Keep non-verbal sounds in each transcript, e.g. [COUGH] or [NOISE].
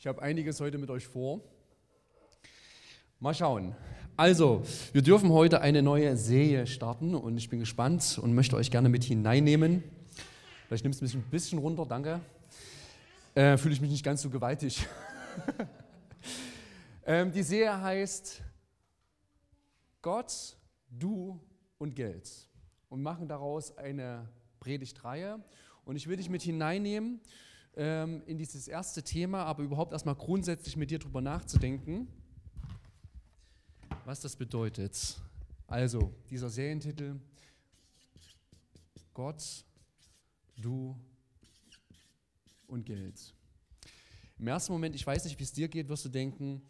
Ich habe einiges heute mit euch vor. Mal schauen. Also, wir dürfen heute eine neue Serie starten und ich bin gespannt und möchte euch gerne mit hineinnehmen. Vielleicht nimmst du mich ein bisschen runter, danke. Äh, Fühle ich mich nicht ganz so gewaltig. [LAUGHS] ähm, die Serie heißt Gott, du und Geld und machen daraus eine Predigtreihe. Und ich will dich mit hineinnehmen ähm, in dieses erste Thema, aber überhaupt erstmal grundsätzlich mit dir darüber nachzudenken, was das bedeutet. Also, dieser Serientitel, Gott, du und Geld. Im ersten Moment, ich weiß nicht, wie es dir geht, wirst du denken,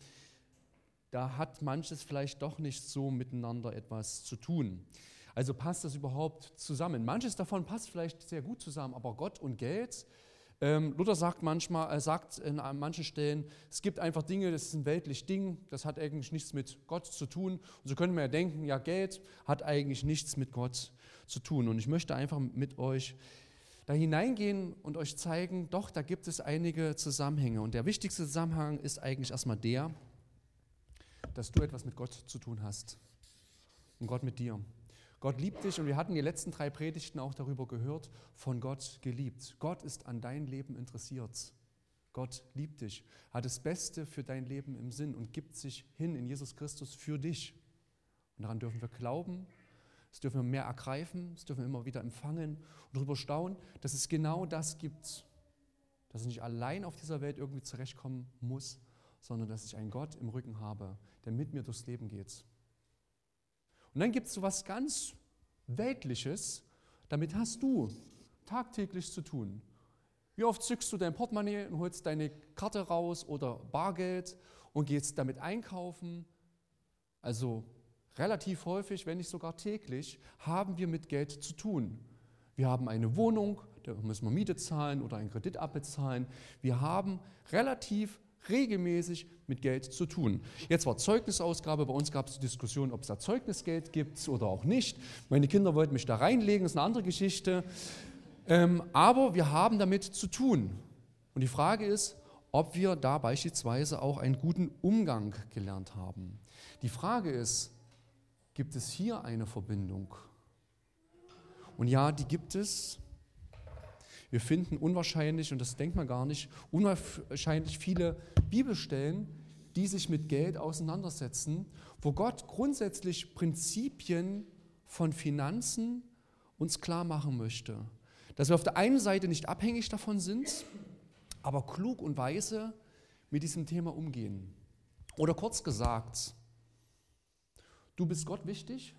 da hat manches vielleicht doch nicht so miteinander etwas zu tun. Also passt das überhaupt zusammen? Manches davon passt vielleicht sehr gut zusammen, aber Gott und Geld, ähm, Luther sagt manchmal, er sagt in manchen Stellen, es gibt einfach Dinge, das ist ein weltlich Ding, das hat eigentlich nichts mit Gott zu tun. Und so können wir ja denken, ja, Geld hat eigentlich nichts mit Gott zu tun. Und ich möchte einfach mit euch da hineingehen und euch zeigen, doch, da gibt es einige Zusammenhänge. Und der wichtigste Zusammenhang ist eigentlich erstmal der, dass du etwas mit Gott zu tun hast und Gott mit dir. Gott liebt dich und wir hatten die letzten drei Predigten auch darüber gehört, von Gott geliebt. Gott ist an dein Leben interessiert. Gott liebt dich, hat das Beste für dein Leben im Sinn und gibt sich hin in Jesus Christus für dich. Und daran dürfen wir glauben, das dürfen wir mehr ergreifen, das dürfen wir immer wieder empfangen und darüber staunen, dass es genau das gibt, dass ich nicht allein auf dieser Welt irgendwie zurechtkommen muss, sondern dass ich einen Gott im Rücken habe, der mit mir durchs Leben geht. Und dann gibt es so was ganz Weltliches, damit hast du tagtäglich zu tun. Wie oft zückst du dein Portemonnaie und holst deine Karte raus oder Bargeld und gehst damit einkaufen? Also relativ häufig, wenn nicht sogar täglich, haben wir mit Geld zu tun. Wir haben eine Wohnung, da müssen wir Miete zahlen oder einen Kredit abbezahlen. Wir haben relativ regelmäßig mit Geld zu tun. Jetzt war Zeugnisausgabe, bei uns gab es die Diskussion, ob es da Zeugnisgeld gibt oder auch nicht. Meine Kinder wollten mich da reinlegen, das ist eine andere Geschichte. Ähm, aber wir haben damit zu tun. Und die Frage ist, ob wir da beispielsweise auch einen guten Umgang gelernt haben. Die Frage ist, gibt es hier eine Verbindung? Und ja, die gibt es. Wir finden unwahrscheinlich, und das denkt man gar nicht, unwahrscheinlich viele Bibelstellen, die sich mit Geld auseinandersetzen, wo Gott grundsätzlich Prinzipien von Finanzen uns klar machen möchte. Dass wir auf der einen Seite nicht abhängig davon sind, aber klug und weise mit diesem Thema umgehen. Oder kurz gesagt, du bist Gott wichtig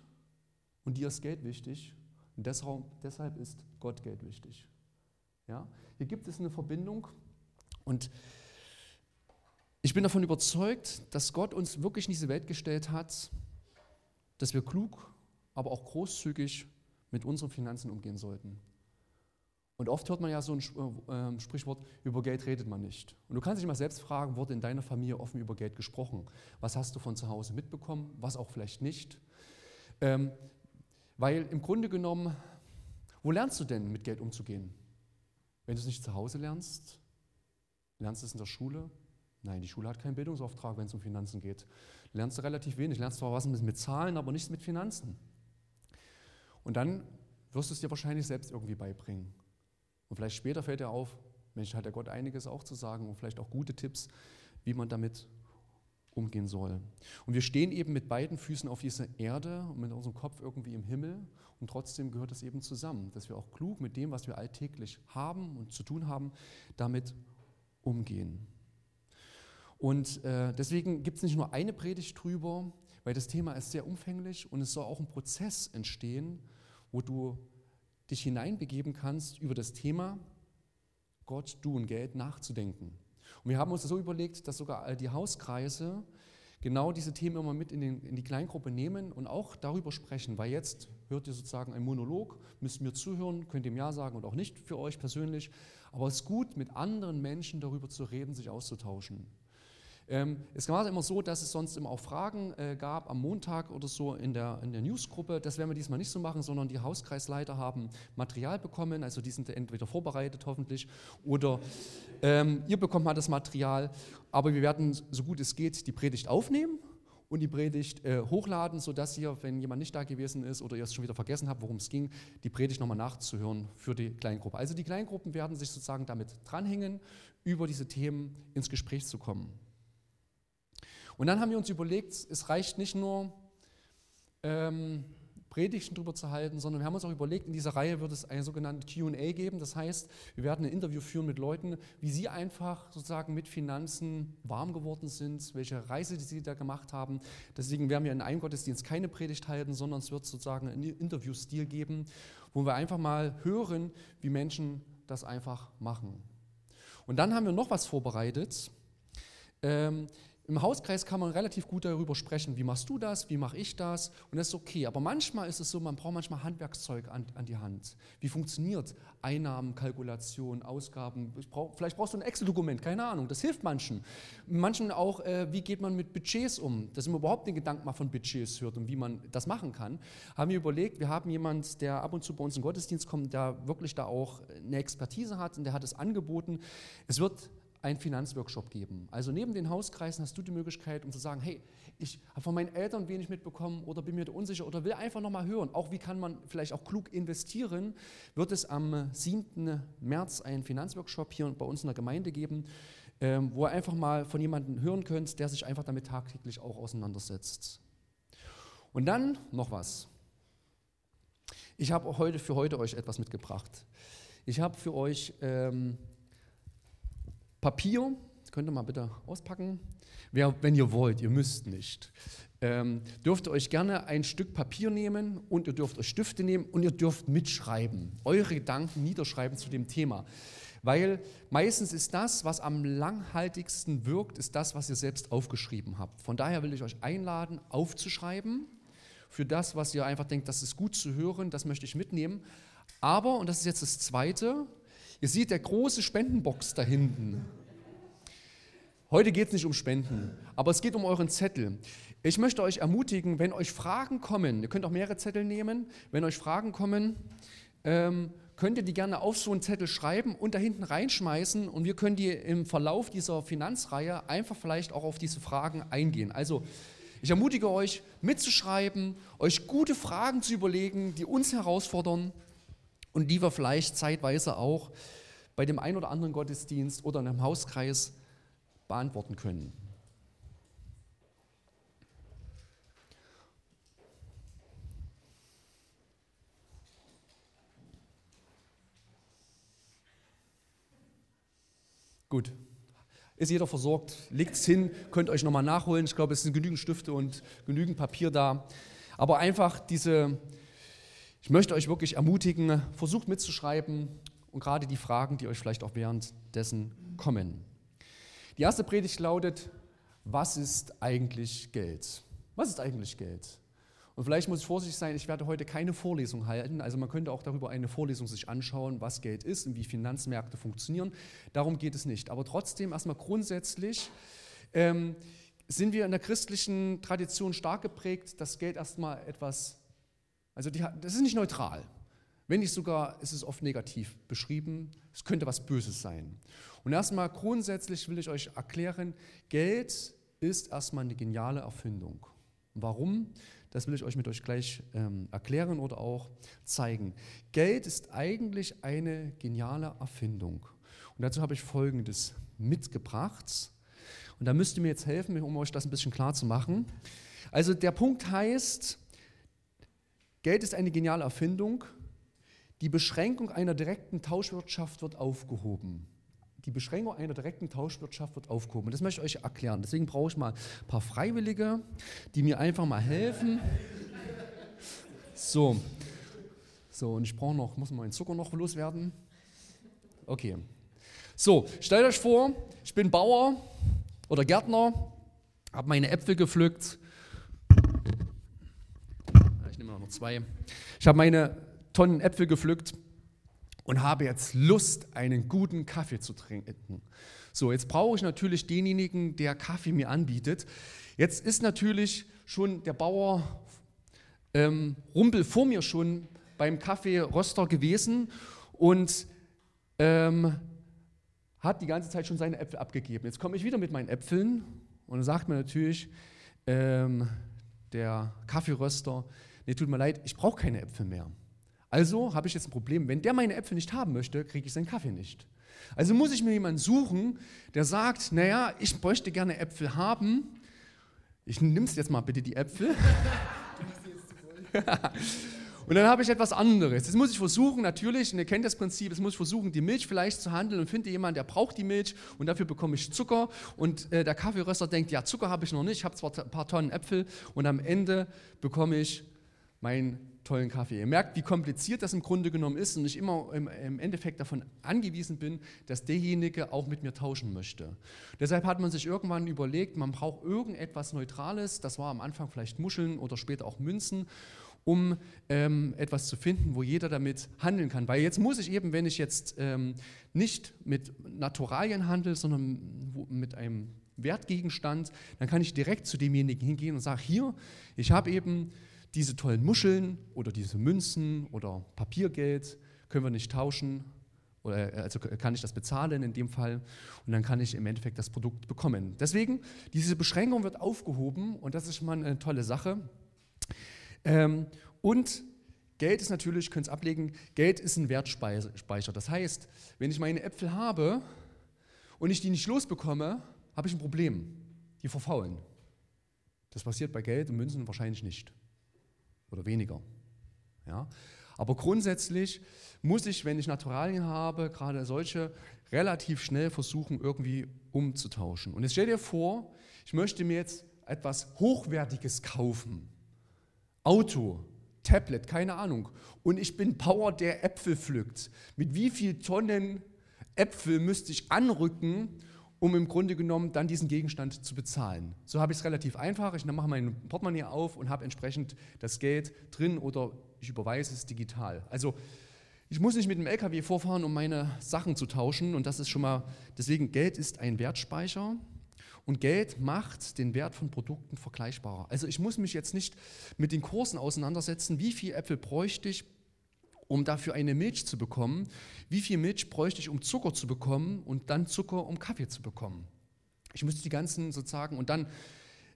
und dir ist Geld wichtig und deshalb ist Gott Geld wichtig. Ja? Hier gibt es eine Verbindung und ich bin davon überzeugt, dass Gott uns wirklich in diese Welt gestellt hat, dass wir klug, aber auch großzügig mit unseren Finanzen umgehen sollten. Und oft hört man ja so ein äh, Sprichwort, über Geld redet man nicht. Und du kannst dich mal selbst fragen, wurde in deiner Familie offen über Geld gesprochen? Was hast du von zu Hause mitbekommen, was auch vielleicht nicht? Ähm, weil im Grunde genommen, wo lernst du denn mit Geld umzugehen? Wenn du es nicht zu Hause lernst, lernst du es in der Schule? Nein, die Schule hat keinen Bildungsauftrag, wenn es um Finanzen geht. Lernst du relativ wenig. Lernst zwar was mit Zahlen, aber nichts mit Finanzen. Und dann wirst du es dir wahrscheinlich selbst irgendwie beibringen. Und vielleicht später fällt dir auf, Mensch, hat der Gott einiges auch zu sagen und vielleicht auch gute Tipps, wie man damit umgehen soll. Und wir stehen eben mit beiden Füßen auf dieser Erde und mit unserem Kopf irgendwie im Himmel und trotzdem gehört es eben zusammen, dass wir auch klug mit dem, was wir alltäglich haben und zu tun haben, damit umgehen. Und äh, deswegen gibt es nicht nur eine Predigt drüber, weil das Thema ist sehr umfänglich und es soll auch ein Prozess entstehen, wo du dich hineinbegeben kannst über das Thema Gott, du und Geld nachzudenken. Und wir haben uns so überlegt, dass sogar die Hauskreise genau diese Themen immer mit in, den, in, die Kleingruppe nehmen und auch darüber sprechen, weil jetzt hört ihr sozusagen einen Monolog, müsst mir zuhören, könnt ihr Ja sagen und auch nicht für euch persönlich, aber es ist gut, mit anderen Menschen darüber zu reden, sich auszutauschen. Ähm, es war immer so, dass es sonst immer auch Fragen äh, gab am Montag oder so in der, in der Newsgruppe. Das werden wir diesmal nicht so machen, sondern die Hauskreisleiter haben Material bekommen, also die sind entweder vorbereitet hoffentlich oder ähm, ihr bekommt mal das Material. Aber wir werden, so gut es geht, die Predigt aufnehmen und die Predigt äh, hochladen, sodass ihr, wenn jemand nicht da gewesen ist oder ihr es schon wieder vergessen habt, worum es ging, die Predigt nochmal nachzuhören für die Kleingruppe. Also die Kleingruppen werden sich sozusagen damit dranhängen, über diese Themen ins Gespräch zu kommen. Und dann haben wir uns überlegt, es reicht nicht nur, ähm, Predigten darüber zu halten, sondern wir haben uns auch überlegt, in dieser Reihe wird es eine sogenannte QA geben. Das heißt, wir werden ein Interview führen mit Leuten, wie sie einfach sozusagen mit Finanzen warm geworden sind, welche Reise die sie da gemacht haben. Deswegen werden wir in einem Gottesdienst keine Predigt halten, sondern es wird sozusagen einen Interviewstil geben, wo wir einfach mal hören, wie Menschen das einfach machen. Und dann haben wir noch was vorbereitet. Ähm, im Hauskreis kann man relativ gut darüber sprechen, wie machst du das, wie mache ich das und das ist okay. Aber manchmal ist es so, man braucht manchmal Handwerkszeug an, an die Hand. Wie funktioniert Einnahmen, Kalkulation, Ausgaben? Brauch, vielleicht brauchst du ein Excel-Dokument, keine Ahnung, das hilft manchen. Manchen auch, äh, wie geht man mit Budgets um, dass man überhaupt den Gedanken mal von Budgets hört und wie man das machen kann. Haben wir überlegt, wir haben jemanden, der ab und zu bei uns in den Gottesdienst kommt, der wirklich da auch eine Expertise hat und der hat es angeboten. Es wird einen Finanzworkshop geben. Also neben den Hauskreisen hast du die Möglichkeit, um zu sagen, hey, ich habe von meinen Eltern wenig mitbekommen oder bin mir da unsicher oder will einfach nochmal hören. Auch wie kann man vielleicht auch klug investieren, wird es am 7. März einen Finanzworkshop hier bei uns in der Gemeinde geben, ähm, wo ihr einfach mal von jemandem hören könnt, der sich einfach damit tagtäglich auch auseinandersetzt. Und dann noch was. Ich habe heute für heute euch etwas mitgebracht. Ich habe für euch ähm, Papier, könnt ihr mal bitte auspacken. Wenn ihr wollt, ihr müsst nicht. Ähm, dürft ihr euch gerne ein Stück Papier nehmen und ihr dürft euch Stifte nehmen und ihr dürft mitschreiben, eure Gedanken niederschreiben zu dem Thema. Weil meistens ist das, was am langhaltigsten wirkt, ist das, was ihr selbst aufgeschrieben habt. Von daher will ich euch einladen, aufzuschreiben für das, was ihr einfach denkt, das ist gut zu hören, das möchte ich mitnehmen. Aber, und das ist jetzt das Zweite, Ihr seht der große Spendenbox da hinten. Heute geht es nicht um Spenden, aber es geht um euren Zettel. Ich möchte euch ermutigen, wenn euch Fragen kommen, ihr könnt auch mehrere Zettel nehmen, wenn euch Fragen kommen, ähm, könnt ihr die gerne auf so einen Zettel schreiben und da hinten reinschmeißen und wir können die im Verlauf dieser Finanzreihe einfach vielleicht auch auf diese Fragen eingehen. Also ich ermutige euch mitzuschreiben, euch gute Fragen zu überlegen, die uns herausfordern und die wir vielleicht zeitweise auch bei dem einen oder anderen Gottesdienst oder in einem Hauskreis beantworten können. Gut. Ist jeder versorgt? Legt es hin, könnt euch nochmal nachholen. Ich glaube, es sind genügend Stifte und genügend Papier da. Aber einfach diese, ich möchte euch wirklich ermutigen, versucht mitzuschreiben und gerade die Fragen, die euch vielleicht auch währenddessen kommen. Die erste Predigt lautet, was ist eigentlich Geld? Was ist eigentlich Geld? Und vielleicht muss ich vorsichtig sein, ich werde heute keine Vorlesung halten. Also man könnte auch darüber eine Vorlesung sich anschauen, was Geld ist und wie Finanzmärkte funktionieren. Darum geht es nicht. Aber trotzdem erstmal grundsätzlich ähm, sind wir in der christlichen Tradition stark geprägt, dass Geld erstmal etwas also die, das ist nicht neutral. Wenn nicht sogar, ist es oft negativ beschrieben. Es könnte was Böses sein. Und erstmal grundsätzlich will ich euch erklären, Geld ist erstmal eine geniale Erfindung. Warum? Das will ich euch mit euch gleich ähm, erklären oder auch zeigen. Geld ist eigentlich eine geniale Erfindung. Und dazu habe ich Folgendes mitgebracht. Und da müsst ihr mir jetzt helfen, um euch das ein bisschen klar zu machen. Also der Punkt heißt, Geld ist eine geniale Erfindung. Die Beschränkung einer direkten Tauschwirtschaft wird aufgehoben. Die Beschränkung einer direkten Tauschwirtschaft wird aufgehoben. Das möchte ich euch erklären. Deswegen brauche ich mal ein paar Freiwillige, die mir einfach mal helfen. So, so und ich brauche noch, muss meinen Zucker noch loswerden. Okay. So, stellt euch vor, ich bin Bauer oder Gärtner, habe meine Äpfel gepflückt zwei. Ich habe meine Tonnen Äpfel gepflückt und habe jetzt Lust, einen guten Kaffee zu trinken. So, jetzt brauche ich natürlich denjenigen, der Kaffee mir anbietet. Jetzt ist natürlich schon der Bauer ähm, Rumpel vor mir schon beim Kaffeeröster gewesen und ähm, hat die ganze Zeit schon seine Äpfel abgegeben. Jetzt komme ich wieder mit meinen Äpfeln und dann sagt mir natürlich ähm, der Kaffeeröster, nee, tut mir leid, ich brauche keine Äpfel mehr. Also habe ich jetzt ein Problem, wenn der meine Äpfel nicht haben möchte, kriege ich seinen Kaffee nicht. Also muss ich mir jemanden suchen, der sagt, naja, ich möchte gerne Äpfel haben. Ich nimm's jetzt mal bitte die Äpfel. [LAUGHS] Und dann habe ich etwas anderes. Jetzt muss ich versuchen, natürlich, und ihr kennt das Prinzip, jetzt muss ich versuchen, die Milch vielleicht zu handeln und finde jemanden, der braucht die Milch und dafür bekomme ich Zucker. Und äh, der Kaffeeröster denkt, ja, Zucker habe ich noch nicht, ich habe zwar ein paar Tonnen Äpfel und am Ende bekomme ich meinen tollen Kaffee. Ihr merkt, wie kompliziert das im Grunde genommen ist und ich immer im, Endeffekt davon angewiesen bin, dass derjenige auch mit mir tauschen möchte. Deshalb hat man sich irgendwann überlegt, man braucht irgendetwas Neutrales, das war am Anfang vielleicht Muscheln oder später auch Münzen, um ähm, etwas zu finden, wo jeder damit handeln kann. Weil jetzt muss ich eben, wenn ich jetzt ähm, nicht mit Naturalien handle, sondern mit einem Wertgegenstand, dann kann ich direkt zu demjenigen hingehen und sagen, hier, ich habe eben diese tollen Muscheln oder diese Münzen oder Papiergeld können wir nicht tauschen oder also kann ich das bezahlen in dem Fall und dann kann ich im Endeffekt das Produkt bekommen. Deswegen, diese Beschränkung wird aufgehoben und das ist mal eine tolle Sache. Ähm, und Geld ist natürlich, könnt es ablegen, Geld ist ein Wertspeicher. Das heißt, wenn ich meine Äpfel habe und ich die nicht losbekomme, habe ich ein Problem. Die verfaulen. Das passiert bei Geld und Münzen wahrscheinlich nicht oder weniger. Ja? Aber grundsätzlich muss ich, wenn ich Naturalien habe, gerade solche, relativ schnell versuchen, irgendwie umzutauschen. Und jetzt stell dir vor, ich möchte mir jetzt etwas Hochwertiges kaufen. Auto, Tablet, keine Ahnung. Und ich bin Power, der Äpfel pflückt. Mit wie viel Tonnen Äpfel müsste ich anrücken, um im Grunde genommen dann diesen Gegenstand zu bezahlen. So habe ich es relativ einfach. Ich mache mein Portemonnaie auf und habe entsprechend das Geld drin oder ich überweise es digital. Also ich muss nicht mit dem LKW vorfahren, um meine Sachen zu tauschen und das ist schon mal, deswegen Geld ist ein Wertspeicher und Geld macht den Wert von Produkten vergleichbarer. Also ich muss mich jetzt nicht mit den Kursen auseinandersetzen, wie viel Äpfel bräuchte ich, um dafür eine Milch zu bekommen? Wie viel Milch bräuchte ich, um Zucker zu bekommen und dann Zucker, um Kaffee zu bekommen? Ich müsste die ganzen sozusagen, und dann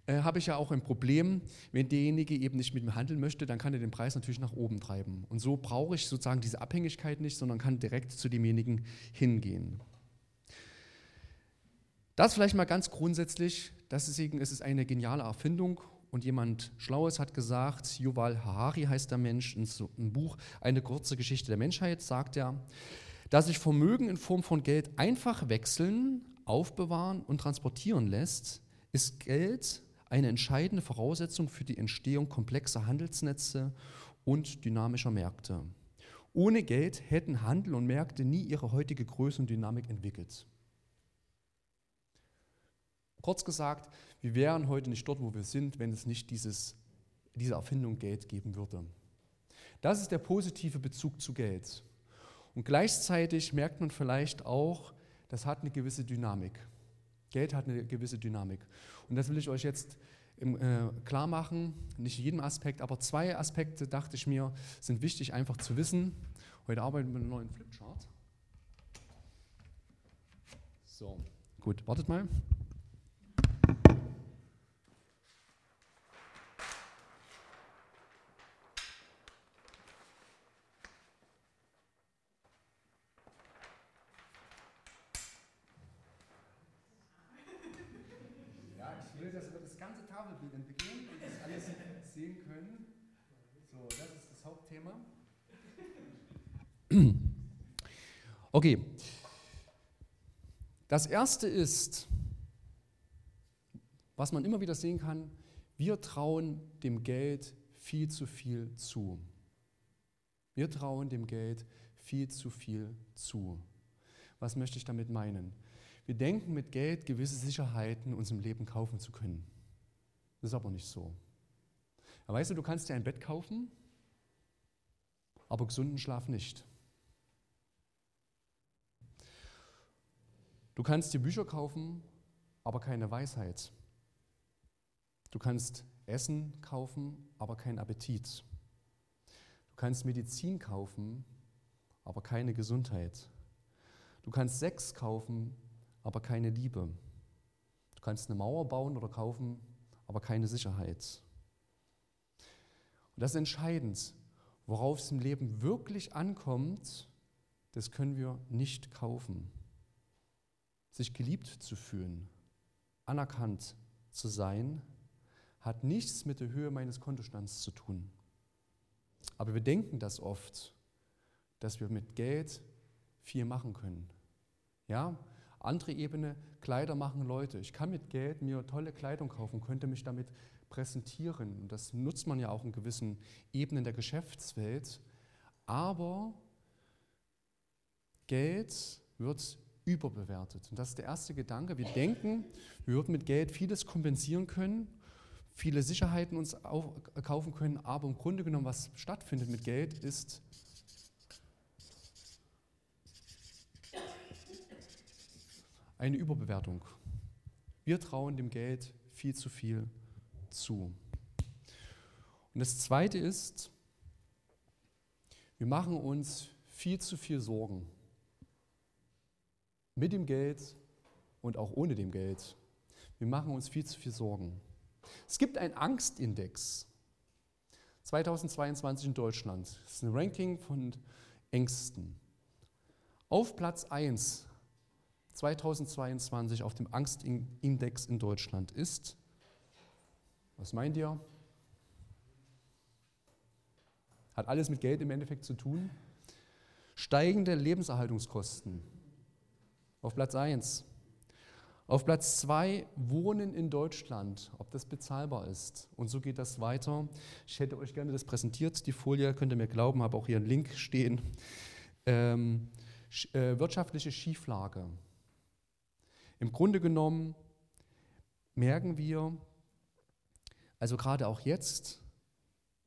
äh, habe ich ja auch ein Problem, wenn derjenige eben nicht mit mir handeln möchte, dann kann er den Preis natürlich nach oben treiben. Und so brauche ich sozusagen diese Abhängigkeit nicht, sondern kann direkt zu demjenigen hingehen. Das vielleicht mal ganz grundsätzlich, deswegen ist es eine geniale Erfindung und jemand Schlaues hat gesagt, Yuval Harari heißt der Mensch, in so einem Buch Eine kurze Geschichte der Menschheit, sagt er, dass sich Vermögen in Form von Geld einfach wechseln, aufbewahren und transportieren lässt, ist Geld eine entscheidende Voraussetzung für die Entstehung komplexer Handelsnetze und dynamischer Märkte. Ohne Geld hätten Handel und Märkte nie ihre heutige Größe und Dynamik entwickelt. Kurz gesagt, wir wären heute nicht dort, wo wir sind, wenn es nicht dieses, diese Erfindung Geld geben würde. Das ist der positive Bezug zu Geld. Und gleichzeitig merkt man vielleicht auch, das hat eine gewisse Dynamik. Geld hat eine gewisse Dynamik. Und das will ich euch jetzt im, äh, klar machen, nicht in jedem Aspekt, aber zwei Aspekte, dachte ich mir, sind wichtig einfach zu wissen. Heute arbeiten wir mit einem neuen Flipchart. So, gut, wartet mal. Okay. Das erste ist, was man immer wieder sehen kann, wir trauen dem Geld viel zu viel zu. Wir trauen dem Geld viel zu viel zu. Was möchte ich damit meinen? Wir denken mit Geld gewisse Sicherheiten uns im Leben kaufen zu können. Das ist aber nicht so. Weißt du, du kannst dir ein Bett kaufen, aber gesunden Schlaf nicht. Du kannst dir Bücher kaufen, aber keine Weisheit. Du kannst Essen kaufen, aber keinen Appetit. Du kannst Medizin kaufen, aber keine Gesundheit. Du kannst Sex kaufen, aber keine Liebe. Du kannst eine Mauer bauen oder kaufen, aber keine Sicherheit. Und das ist entscheidend. Worauf es im Leben wirklich ankommt, das können wir nicht kaufen. Sich geliebt zu fühlen, anerkannt zu sein, hat nichts mit der Höhe meines Kontostands zu tun. Aber wir denken das oft, dass wir mit Geld viel machen können. Ja, andere Ebene, Kleider machen Leute. Ich kann mit Geld mir tolle Kleidung kaufen, könnte mich damit präsentieren. Und das nutzt man ja auch in gewissen Ebenen der Geschäftswelt. Aber Geld wird überbewertet. Und das ist der erste Gedanke. Wir denken, wir würden mit Geld vieles kompensieren können, viele Sicherheiten uns kaufen können, aber im Grunde genommen, was stattfindet mit Geld, ist eine Überbewertung. Wir trauen dem Geld viel zu viel zu. Und das Zweite ist, wir machen uns viel zu viel Sorgen. Mit dem Geld und auch ohne dem Geld. Wir machen uns viel zu viel Sorgen. Es gibt einen Angstindex. 2022 in Deutschland. Das ist ein Ranking von Ängsten. Auf Platz 1 2022 auf dem Angstindex in Deutschland ist, was meint ihr? Hat alles mit Geld im Endeffekt zu tun. Steigende Lebenserhaltungskosten auf Platz 1. Auf Platz 2 Wohnen in Deutschland, ob das bezahlbar ist. Und so geht das weiter. Ich hätte euch gerne das präsentiert, die Folie, könnt ihr mir glauben, habe auch hier einen Link stehen. Ähm, äh, wirtschaftliche Schieflage. Im Grunde genommen merken wir, also gerade auch jetzt,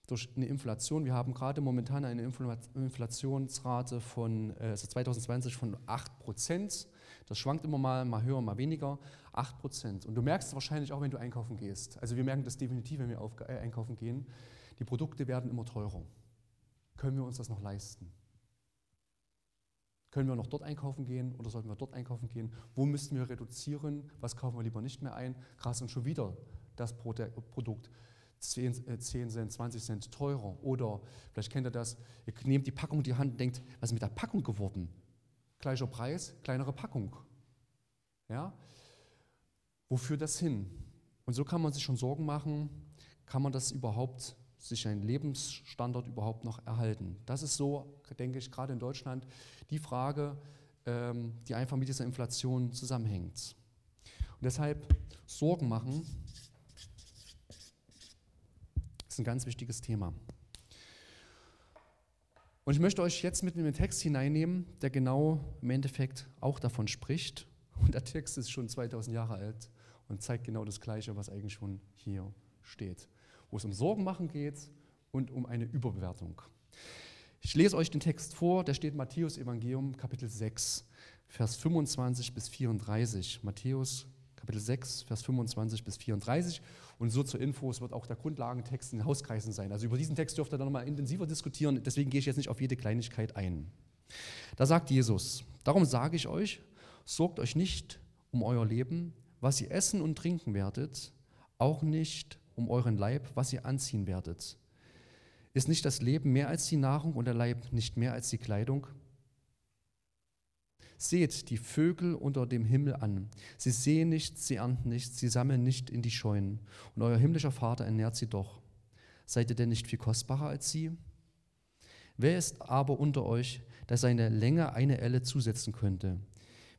durch eine Inflation, wir haben gerade momentan eine Inflationsrate von also 2020 von 8 Prozent. Das schwankt immer mal, mal höher, mal weniger. 8 Prozent. Und du merkst es wahrscheinlich auch, wenn du einkaufen gehst. Also wir merken das definitiv, wenn wir auf, äh, einkaufen gehen. Die Produkte werden immer teurer. Können wir uns das noch leisten? Können wir noch dort einkaufen gehen oder sollten wir dort einkaufen gehen? Wo müssten wir reduzieren? Was kaufen wir lieber nicht mehr ein? Krass und schon wieder das Produkt 10, 10 äh, Cent, 20 Cent teurer. Oder vielleicht kennt ihr das, ihr nehmt die Packung in die Hand und denkt, was ist mit der Packung geworden? Gleicher Preis, kleinere Packung. Ja? Wo führt das hin? Und so kann man sich schon Sorgen machen, kann man das überhaupt, sich einen Lebensstandard überhaupt noch erhalten? Das ist so, denke ich, gerade in Deutschland die Frage, ähm, die einfach mit dieser Inflation zusammenhängt. Und deshalb Sorgen machen ist ein ganz wichtiges Thema. Und ich möchte euch jetzt mit in den Text hineinnehmen, der genau im Endeffekt auch davon spricht. Und der Text ist schon 2000 Jahre alt und zeigt genau das Gleiche, was eigentlich schon hier steht. Wo es um Sorgen machen geht und um eine Überbewertung. Ich lese euch den Text vor, der steht Matthäus Evangelium Kapitel 6, Vers 25 bis 34. Matthäus Kapitel 6, Vers 25 bis 34. Und so zur Info, es wird auch der Grundlagentext in den Hauskreisen sein. Also über diesen Text dürft ihr dann nochmal intensiver diskutieren. Deswegen gehe ich jetzt nicht auf jede Kleinigkeit ein. Da sagt Jesus, darum sage ich euch, sorgt euch nicht um euer Leben, was ihr essen und trinken werdet, auch nicht um euren Leib, was ihr anziehen werdet. Ist nicht das Leben mehr als die Nahrung und der Leib nicht mehr als die Kleidung? Seht die Vögel unter dem Himmel an. Sie sehen nichts, sie ernten nichts, sie sammeln nicht in die Scheunen. Und euer himmlischer Vater ernährt sie doch. Seid ihr denn nicht viel kostbarer als sie? Wer ist aber unter euch, der seine Länge eine Elle zusetzen könnte?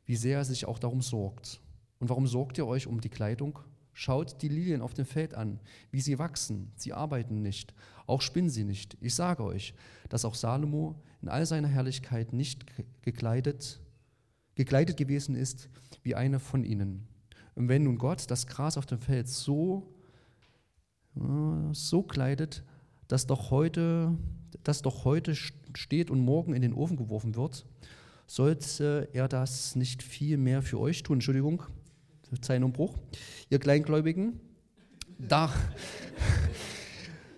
Wie sehr er sich auch darum sorgt. Und warum sorgt ihr euch um die Kleidung? Schaut die Lilien auf dem Feld an, wie sie wachsen. Sie arbeiten nicht, auch spinnen sie nicht. Ich sage euch, dass auch Salomo in all seiner Herrlichkeit nicht gekleidet gekleidet gewesen ist wie eine von ihnen. Und wenn nun Gott das Gras auf dem Feld so, so kleidet, dass doch, heute, das doch heute steht und morgen in den Ofen geworfen wird, sollte er das nicht viel mehr für euch tun? Entschuldigung, Zeilenumbruch. Ihr Kleingläubigen, da,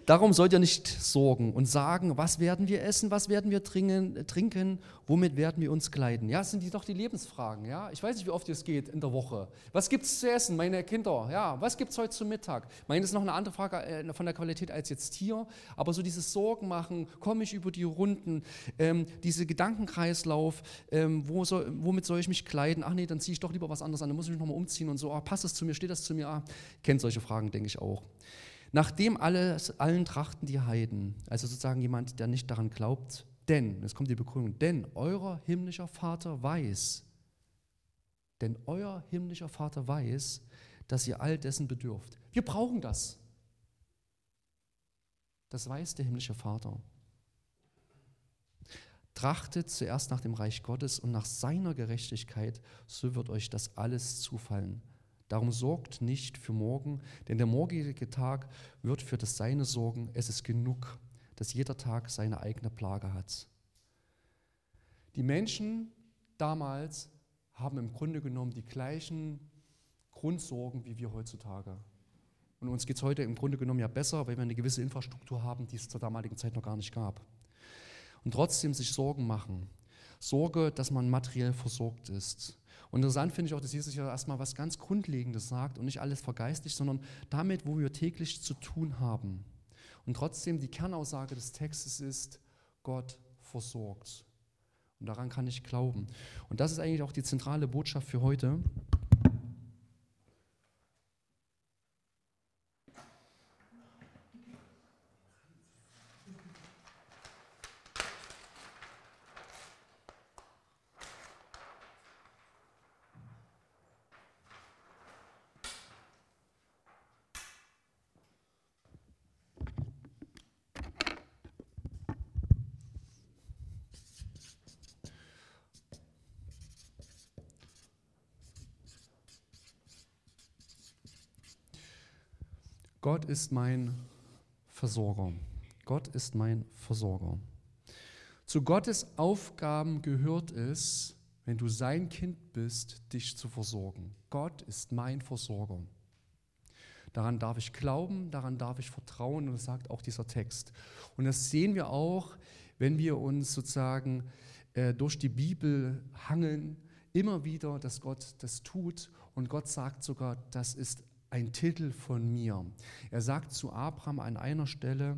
Darum sollt ihr nicht sorgen und sagen, was werden wir essen, was werden wir trinken, womit werden wir uns kleiden. Ja, das sind die doch die Lebensfragen. Ja? Ich weiß nicht, wie oft es geht in der Woche. Was gibt es zu essen, meine Kinder? Ja, was gibt es heute zum Mittag? Meine, ist noch eine andere Frage äh, von der Qualität als jetzt hier. Aber so dieses Sorgen machen, komme ich über die Runden, ähm, diese Gedankenkreislauf, ähm, wo soll, womit soll ich mich kleiden? Ach nee, dann ziehe ich doch lieber was anderes an, dann muss ich mich nochmal umziehen und so. Ah, passt das zu mir, steht das zu mir? Ah, kennt solche Fragen, denke ich auch. Nachdem alles, allen trachten die Heiden, also sozusagen jemand, der nicht daran glaubt, denn, jetzt kommt die Begründung, denn euer himmlischer Vater weiß, denn euer himmlischer Vater weiß, dass ihr all dessen bedürft. Wir brauchen das. Das weiß der himmlische Vater. Trachtet zuerst nach dem Reich Gottes und nach seiner Gerechtigkeit, so wird euch das alles zufallen. Darum sorgt nicht für morgen, denn der morgige Tag wird für das Seine sorgen. Es ist genug, dass jeder Tag seine eigene Plage hat. Die Menschen damals haben im Grunde genommen die gleichen Grundsorgen wie wir heutzutage. Und uns geht es heute im Grunde genommen ja besser, weil wir eine gewisse Infrastruktur haben, die es zur damaligen Zeit noch gar nicht gab. Und trotzdem sich Sorgen machen. Sorge, dass man materiell versorgt ist. Und interessant finde ich auch, dass Jesus ja erstmal was ganz Grundlegendes sagt und nicht alles vergeistigt, sondern damit, wo wir täglich zu tun haben. Und trotzdem die Kernaussage des Textes ist, Gott versorgt. Und daran kann ich glauben. Und das ist eigentlich auch die zentrale Botschaft für heute. Gott ist mein Versorger. Gott ist mein Versorger. Zu Gottes Aufgaben gehört es, wenn du sein Kind bist, dich zu versorgen. Gott ist mein Versorger. Daran darf ich glauben, daran darf ich vertrauen und das sagt auch dieser Text. Und das sehen wir auch, wenn wir uns sozusagen äh, durch die Bibel hangeln, immer wieder, dass Gott das tut und Gott sagt sogar, das ist ein Titel von mir. Er sagt zu Abraham an einer Stelle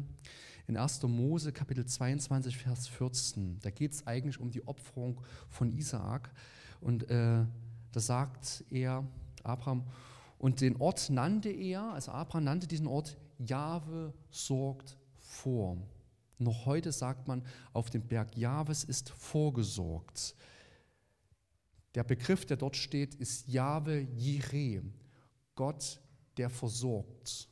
in 1. Mose Kapitel 22, Vers 14, da geht es eigentlich um die Opferung von Isaak. Und äh, da sagt er, Abraham, und den Ort nannte er, also Abraham nannte diesen Ort, Jahwe sorgt vor. Noch heute sagt man, auf dem Berg Jahwes ist vorgesorgt. Der Begriff, der dort steht, ist Jahwe Jireh. Gott der versorgt.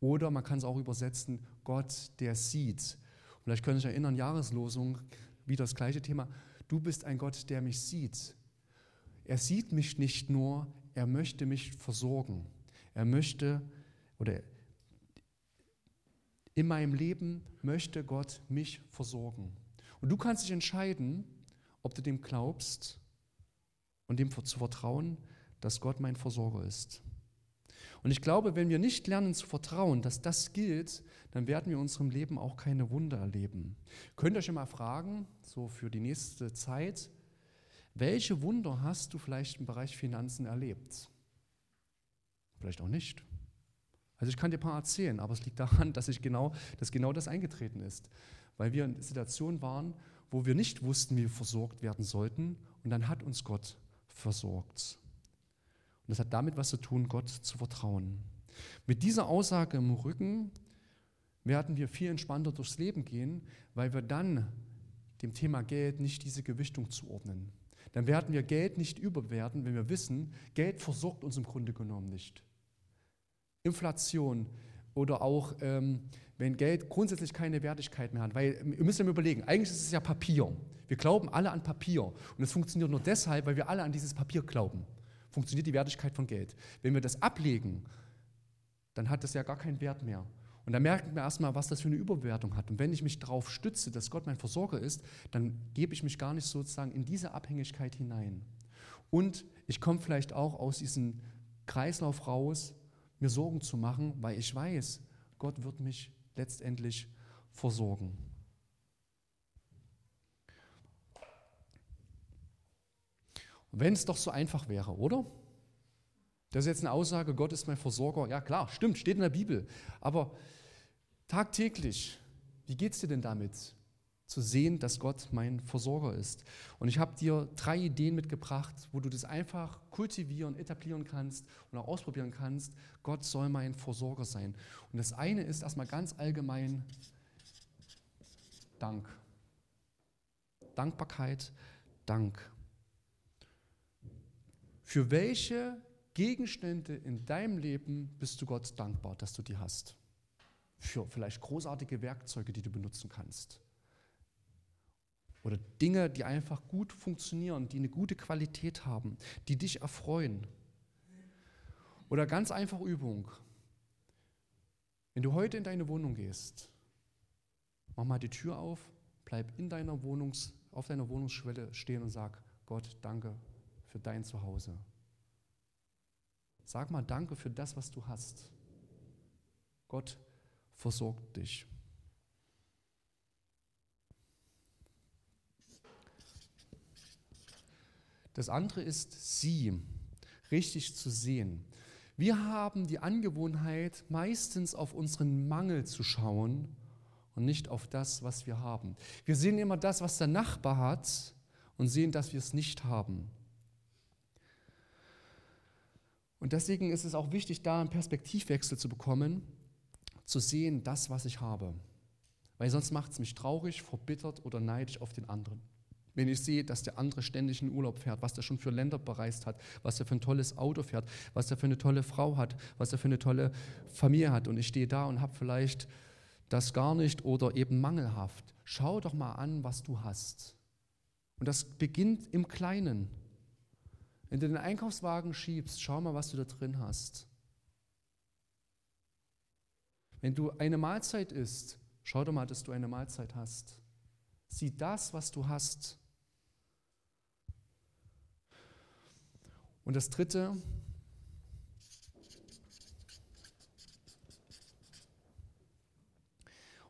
Oder man kann es auch übersetzen, Gott, der sieht. vielleicht können Sie sich erinnern, Jahreslosung, wieder das gleiche Thema. Du bist ein Gott, der mich sieht. Er sieht mich nicht nur, er möchte mich versorgen. Er möchte, oder in meinem Leben möchte Gott mich versorgen. Und du kannst dich entscheiden, ob du dem glaubst und dem zu vertrauen, dass Gott mein Versorger ist. Und ich glaube, wenn wir nicht lernen zu vertrauen, dass das gilt, dann werden wir in unserem Leben auch keine Wunder erleben. Könnt ihr euch mal fragen, so für die nächste Zeit, welche Wunder hast du vielleicht im Bereich Finanzen erlebt? Vielleicht auch nicht. Also ich kann dir ein paar erzählen, aber es liegt daran, [LAUGHS] dass, ich genau, dass genau das eingetreten ist. Weil wir in Situationen waren, wo wir nicht wussten, wie wir versorgt werden sollten und dann hat uns Gott versorgt. Und das hat damit was zu tun, Gott zu vertrauen. Mit dieser Aussage im Rücken werden wir viel entspannter durchs Leben gehen, weil wir dann dem Thema Geld nicht diese Gewichtung zuordnen. Dann werden wir Geld nicht überwerten, wenn wir wissen, Geld versorgt uns im Grunde genommen nicht. Inflation oder auch, ähm, wenn Geld grundsätzlich keine Wertigkeit mehr hat. Weil ihr müsst ja überlegen, eigentlich ist es ja Papier. Wir glauben alle an Papier. Und es funktioniert nur deshalb, weil wir alle an dieses Papier glauben funktioniert die Wertigkeit von Geld. Wenn wir das ablegen, dann hat das ja gar keinen Wert mehr. Und da merken wir erstmal, was das für eine Überbewertung hat. Und wenn ich mich darauf stütze, dass Gott mein Versorger ist, dann gebe ich mich gar nicht sozusagen in diese Abhängigkeit hinein. Und ich komme vielleicht auch aus diesem Kreislauf raus, mir Sorgen zu machen, weil ich weiß, Gott wird mich letztendlich versorgen. Wenn es doch so einfach wäre, oder? Das ist jetzt eine Aussage, Gott ist mein Versorger. Ja klar, stimmt, steht in der Bibel. Aber tagtäglich, wie geht es dir denn damit, zu sehen, dass Gott mein Versorger ist? Und ich habe dir drei Ideen mitgebracht, wo du das einfach kultivieren, etablieren kannst und auch ausprobieren kannst. Gott soll mein Versorger sein. Und das eine ist erstmal ganz allgemein Dank. Dankbarkeit, Dank. Für welche Gegenstände in deinem Leben bist du Gott dankbar, dass du die hast. Für vielleicht großartige Werkzeuge, die du benutzen kannst. Oder Dinge, die einfach gut funktionieren, die eine gute Qualität haben, die dich erfreuen. Oder ganz einfach Übung. Wenn du heute in deine Wohnung gehst, mach mal die Tür auf, bleib in deiner Wohnungs, auf deiner Wohnungsschwelle stehen und sag, Gott, danke für dein Zuhause. Sag mal Danke für das, was du hast. Gott versorgt dich. Das andere ist sie, richtig zu sehen. Wir haben die Angewohnheit, meistens auf unseren Mangel zu schauen und nicht auf das, was wir haben. Wir sehen immer das, was der Nachbar hat und sehen, dass wir es nicht haben. Und deswegen ist es auch wichtig, da einen Perspektivwechsel zu bekommen, zu sehen, das, was ich habe. Weil sonst macht es mich traurig, verbittert oder neidisch auf den anderen. Wenn ich sehe, dass der andere ständig in Urlaub fährt, was der schon für Länder bereist hat, was er für ein tolles Auto fährt, was er für eine tolle Frau hat, was er für eine tolle Familie hat und ich stehe da und habe vielleicht das gar nicht oder eben mangelhaft. Schau doch mal an, was du hast. Und das beginnt im Kleinen. Wenn du den Einkaufswagen schiebst, schau mal, was du da drin hast. Wenn du eine Mahlzeit isst, schau doch mal, dass du eine Mahlzeit hast. Sieh das, was du hast. Und das Dritte,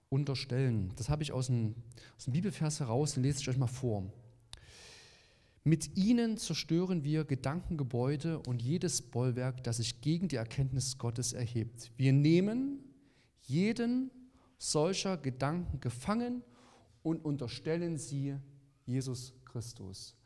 unterstellen. Das habe ich aus dem, aus dem Bibelvers heraus, den lese ich euch mal vor. Mit ihnen zerstören wir Gedankengebäude und jedes Bollwerk, das sich gegen die Erkenntnis Gottes erhebt. Wir nehmen jeden solcher Gedanken gefangen und unterstellen sie Jesus Christus.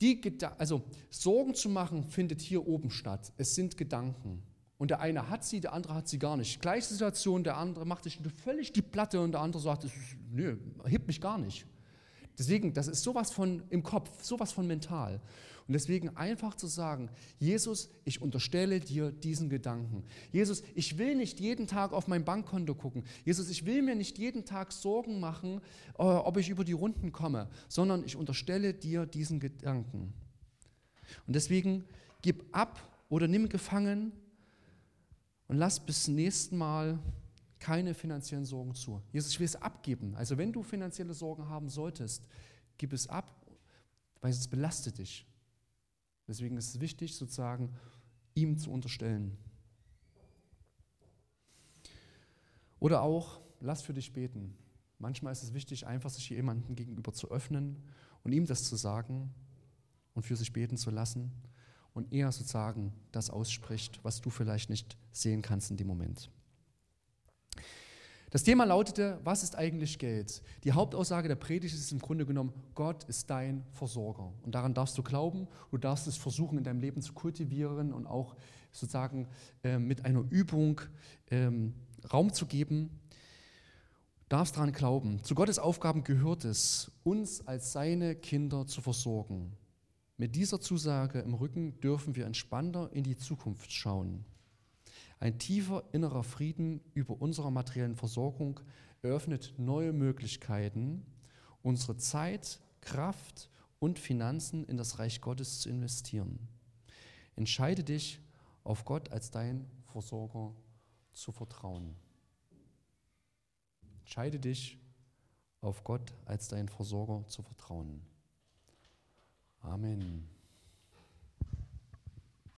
Die also Sorgen zu machen findet hier oben statt. Es sind Gedanken. Und der eine hat sie, der andere hat sie gar nicht. Gleiche Situation, der andere macht sich völlig die Platte und der andere sagt, nö, hebt mich gar nicht. Deswegen, das ist sowas von im Kopf, sowas von mental. Und deswegen einfach zu sagen, Jesus, ich unterstelle dir diesen Gedanken. Jesus, ich will nicht jeden Tag auf mein Bankkonto gucken. Jesus, ich will mir nicht jeden Tag Sorgen machen, äh, ob ich über die Runden komme, sondern ich unterstelle dir diesen Gedanken. Und deswegen gib ab oder nimm gefangen und lass bis zum nächsten Mal keine finanziellen Sorgen zu. Jesus, ich will es abgeben. Also wenn du finanzielle Sorgen haben solltest, gib es ab, weil es belastet dich. Deswegen ist es wichtig, sozusagen, ihm zu unterstellen. Oder auch, lass für dich beten. Manchmal ist es wichtig, einfach sich jemandem gegenüber zu öffnen und ihm das zu sagen und für sich beten zu lassen und er sozusagen das ausspricht, was du vielleicht nicht sehen kannst in dem Moment. Das Thema lautete, was ist eigentlich Geld? Die Hauptaussage der Predigt ist im Grunde genommen, Gott ist dein Versorger. Und daran darfst du glauben, du darfst es versuchen in deinem Leben zu kultivieren und auch sozusagen äh, mit einer Übung ähm, Raum zu geben. Du darfst daran glauben. Zu Gottes Aufgaben gehört es, uns als seine Kinder zu versorgen. Mit dieser Zusage im Rücken dürfen wir entspannter in die Zukunft schauen. Ein tiefer innerer Frieden über unsere materiellen Versorgung eröffnet neue Möglichkeiten, unsere Zeit, Kraft und Finanzen in das Reich Gottes zu investieren. Entscheide dich, auf Gott als dein Versorger zu vertrauen. Entscheide dich, auf Gott als deinen Versorger zu vertrauen. Amen.